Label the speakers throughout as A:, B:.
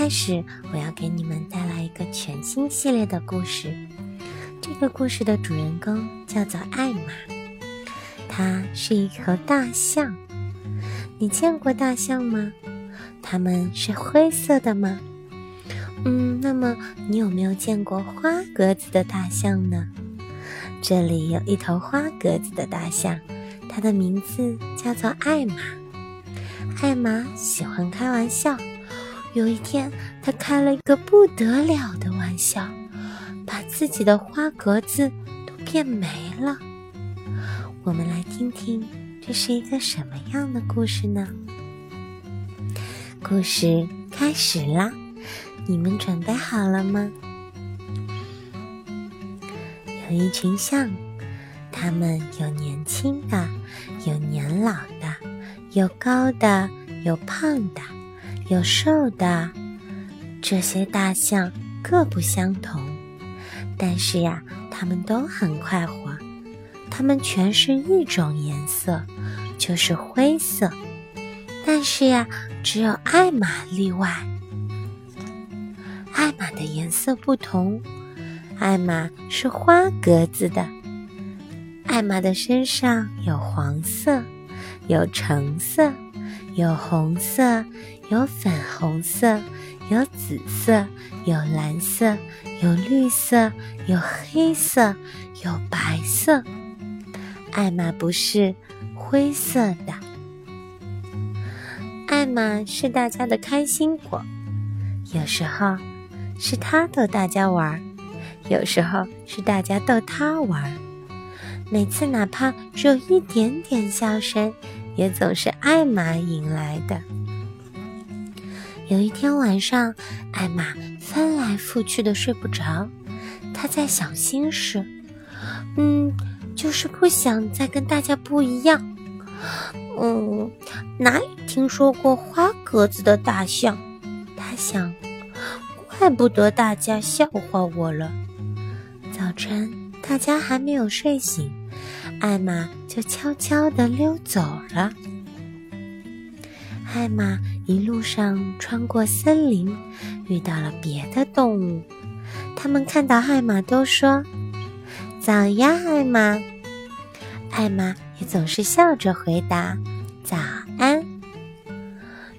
A: 开始，我要给你们带来一个全新系列的故事。这个故事的主人公叫做艾玛，它是一头大象。你见过大象吗？它们是灰色的吗？嗯，那么你有没有见过花格子的大象呢？这里有一头花格子的大象，它的名字叫做艾玛。艾玛喜欢开玩笑。有一天，他开了一个不得了的玩笑，把自己的花格子都变没了。我们来听听，这是一个什么样的故事呢？故事开始啦！你们准备好了吗？有一群象，它们有年轻的，有年老的，有高的，有胖的。有瘦的，这些大象各不相同，但是呀，它们都很快活。它们全是一种颜色，就是灰色。但是呀，只有艾玛例外。艾玛的颜色不同，艾玛是花格子的。艾玛的身上有黄色，有橙色，有红色。有粉红色，有紫色，有蓝色，有绿色，有黑色，有白色。艾玛不是灰色的，艾玛是大家的开心果。有时候是他逗大家玩，有时候是大家逗他玩。每次哪怕只有一点点笑声，也总是艾玛引来的。有一天晚上，艾玛翻来覆去的睡不着，她在想心事，嗯，就是不想再跟大家不一样。嗯，哪里听说过花格子的大象？她想，怪不得大家笑话我了。早晨，大家还没有睡醒，艾玛就悄悄地溜走了。艾玛一路上穿过森林，遇到了别的动物。他们看到艾玛都说：“早呀，艾玛。”艾玛也总是笑着回答：“早安。”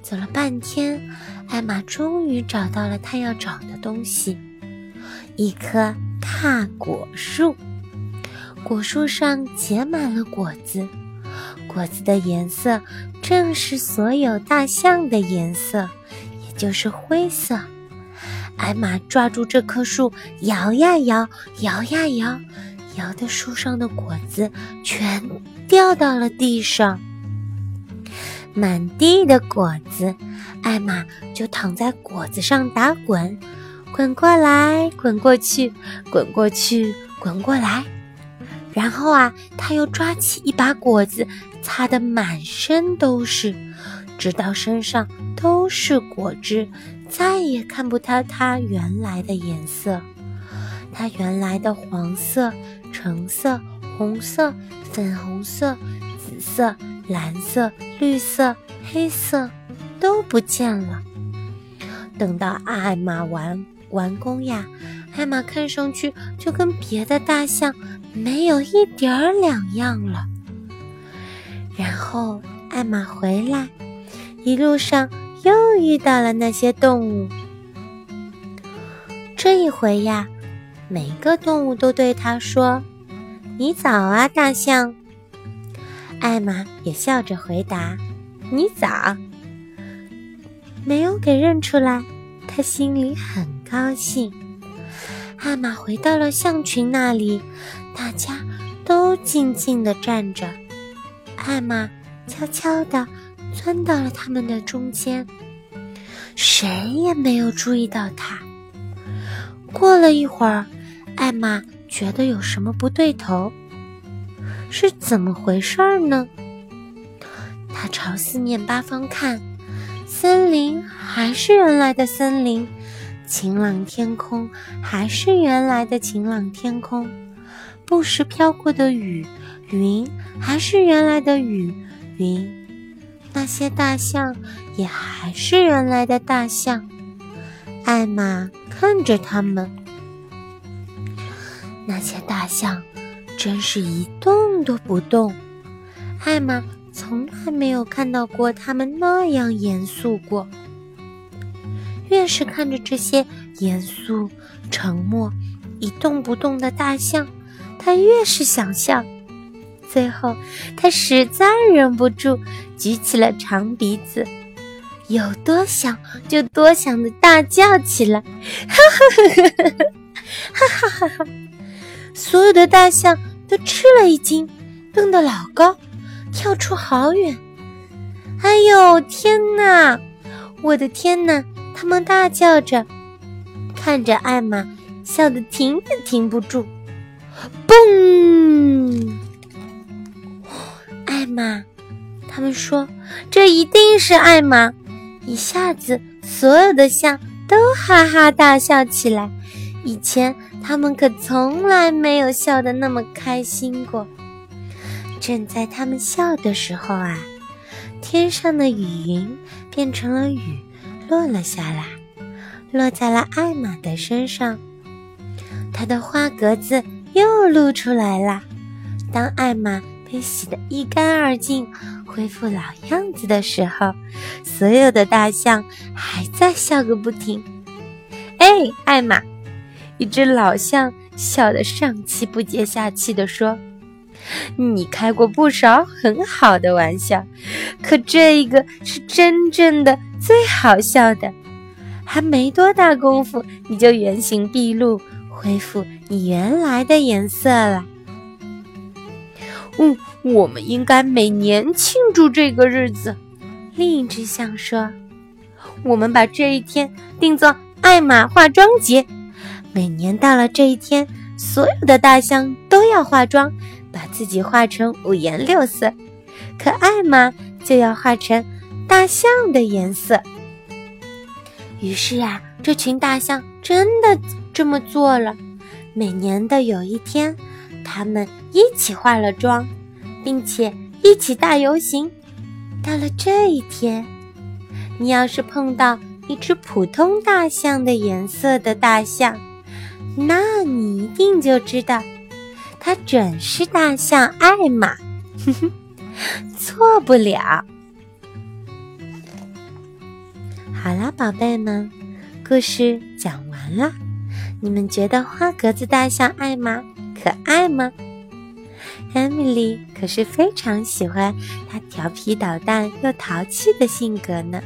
A: 走了半天，艾玛终于找到了她要找的东西——一棵大果树。果树上结满了果子。果子的颜色正是所有大象的颜色，也就是灰色。艾玛抓住这棵树，摇呀摇，摇呀摇，摇的树上的果子全掉到了地上，满地的果子。艾玛就躺在果子上打滚，滚过来，滚过去，滚过去，滚过来。然后啊，他又抓起一把果子，擦得满身都是，直到身上都是果汁，再也看不到它原来的颜色。它原来的黄色、橙色、红色、粉红色、紫色、蓝色、绿色、黑色都不见了。等到艾玛完完工呀，艾玛看上去就跟别的大象。没有一点儿两样了。然后艾玛回来，一路上又遇到了那些动物。这一回呀，每个动物都对他说：“你早啊，大象。”艾玛也笑着回答：“你早。”没有给认出来，他心里很高兴。艾玛回到了象群那里。大家都静静地站着，艾玛悄悄地钻到了他们的中间，谁也没有注意到她。过了一会儿，艾玛觉得有什么不对头，是怎么回事呢？她朝四面八方看，森林还是原来的森林，晴朗天空还是原来的晴朗天空。不时飘过的雨云还是原来的雨云，那些大象也还是原来的大象。艾玛看着他们，那些大象真是一动都不动。艾玛从来没有看到过他们那样严肃过。越是看着这些严肃、沉默、一动不动的大象，他越是想笑。最后，他实在忍不住，举起了长鼻子，有多想就多想的大叫起来：“哈哈哈哈哈哈哈！”所有的大象都吃了一惊，蹦得老高，跳出好远。哎呦，天哪！我的天哪！他们大叫着，看着艾玛，笑得停也停不住。嘣！艾玛，他们说这一定是艾玛。一下子，所有的象都哈哈大笑起来。以前他们可从来没有笑得那么开心过。正在他们笑的时候啊，天上的雨云变成了雨。落了下来，落在了艾玛的身上，她的花格子又露出来了。当艾玛被洗得一干二净，恢复老样子的时候，所有的大象还在笑个不停。哎，艾玛，一只老象笑得上气不接下气地说：“你开过不少很好的玩笑，可这一个是真正的。”最好笑的，还没多大功夫，你就原形毕露，恢复你原来的颜色了。嗯，我们应该每年庆祝这个日子。另一只象说：“我们把这一天定做艾玛化妆节，每年到了这一天，所有的大象都要化妆，把自己画成五颜六色，可艾玛就要画成。”大象的颜色。于是啊，这群大象真的这么做了。每年的有一天，他们一起化了妆，并且一起大游行。到了这一天，你要是碰到一只普通大象的颜色的大象，那你一定就知道，它准是大象艾玛。哼哼，错不了。好啦，宝贝们，故事讲完了。你们觉得花格子大象艾玛可爱吗？艾米丽可是非常喜欢它调皮捣蛋又淘气的性格呢。